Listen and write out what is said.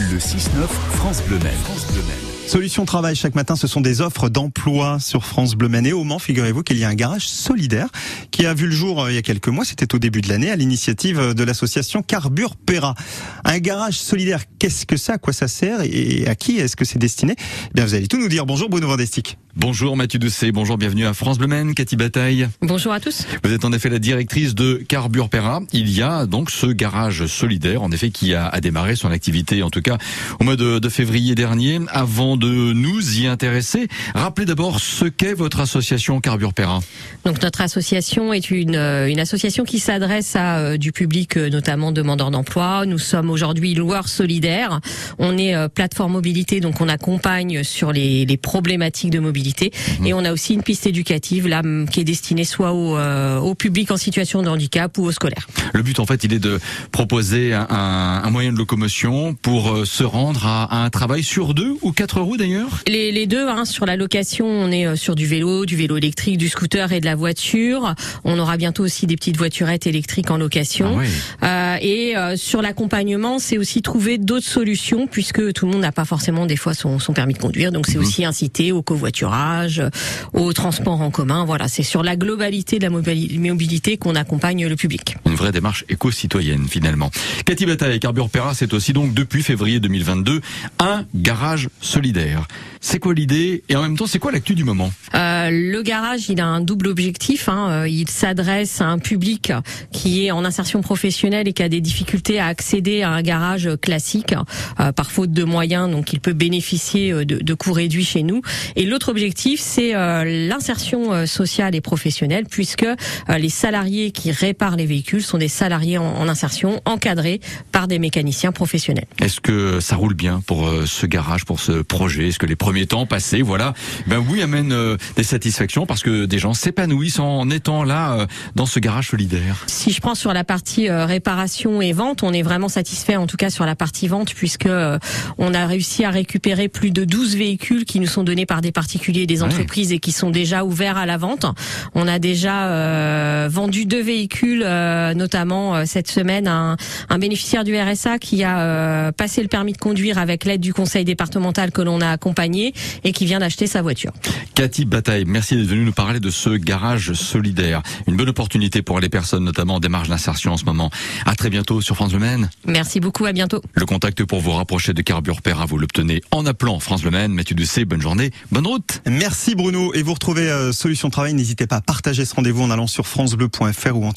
Le 6-9 France Bleu. Solution Travail, chaque matin, ce sont des offres d'emploi sur France Bleu. Et au Mans, figurez-vous qu'il y a un garage solidaire qui a vu le jour euh, il y a quelques mois, c'était au début de l'année, à l'initiative de l'association Carbure Pera. Un garage solidaire, qu'est-ce que c'est, à quoi ça sert? Et à qui est-ce que c'est destiné? Eh Bien, vous allez tout nous dire. Bonjour Bruno Vandestick. Bonjour Mathieu Doucet, bonjour, bienvenue à France Bleu Maine, Cathy Bataille. Bonjour à tous. Vous êtes en effet la directrice de Carbure Pera. Il y a donc ce garage solidaire, en effet, qui a, a démarré son activité, en tout cas au mois de, de février dernier. Avant de nous y intéresser, rappelez d'abord ce qu'est votre association Carbure Pera. Donc notre association est une, euh, une association qui s'adresse à euh, du public, euh, notamment demandeurs d'emploi. Nous sommes aujourd'hui loueurs solidaires. On est plateforme mobilité, donc on accompagne sur les, les problématiques de mobilité Mhm. Et on a aussi une piste éducative là qui est destinée soit au, euh, au, public en situation de handicap ou aux scolaires. Le but en fait, il est de proposer un, un moyen de locomotion pour euh, se rendre à, à, un travail sur deux ou quatre roues d'ailleurs? Les, les, deux, hein, sur la location, on est euh, sur du vélo, du vélo électrique, du scooter et de la voiture. On aura bientôt aussi des petites voiturettes électriques en location. Ah oui. euh, et euh, sur l'accompagnement, c'est aussi trouver d'autres solutions puisque tout le monde n'a pas forcément des fois son, son permis de conduire. Donc c'est mmh. aussi inciter au covoiturage au transport en commun. Voilà, c'est sur la globalité de la mobilité qu'on accompagne le public. Une vraie démarche éco-citoyenne finalement. Cathy Bataille, Carbure Pera, c'est aussi donc depuis février 2022 un garage solidaire. C'est quoi l'idée et en même temps c'est quoi l'actu du moment? Euh, Le garage, il a un double objectif. Hein. Euh, il s'adresse à un public qui est en insertion professionnelle et qui a des difficultés à accéder à un garage classique euh, par faute de moyens, donc il peut bénéficier euh, de, de coûts réduits chez nous. Et l'autre objectif, c'est euh, l'insertion euh, sociale et professionnelle, puisque les salariés qui réparent les véhicules sont des salariés en, en insertion encadrés par des mécaniciens professionnels. Est-ce que ça roule bien pour ce garage, pour ce projet? Est-ce que les premiers temps passés, voilà, ben oui, amène euh, des satisfactions parce que des gens s'épanouissent en étant là euh, dans ce garage solidaire? Si je prends sur la partie euh, réparation et vente, on est vraiment satisfait en tout cas sur la partie vente puisque on a réussi à récupérer plus de 12 véhicules qui nous sont donnés par des particuliers et des entreprises ouais. et qui sont déjà ouverts à la vente. On a déjà euh, vendu deux véhicules, euh, notamment cette semaine un, un, bénéficiaire du RSA qui a passé le permis de conduire avec l'aide du conseil départemental que l'on a accompagné et qui vient d'acheter sa voiture. Cathy Bataille, merci d'être venue nous parler de ce garage solidaire. Une bonne opportunité pour les personnes, notamment en démarche d'insertion en ce moment. À très bientôt sur France Le Maine. Merci beaucoup, à bientôt. Le contact pour vous rapprocher de Carbure Pera, vous l'obtenez en appelant France Le Maine. Mathieu Ducé, bonne journée, bonne route. Merci Bruno. Et vous retrouvez euh, Solution Travail, n'hésitez pas à partager ce rendez-vous en allant sur francebleu.fr ou en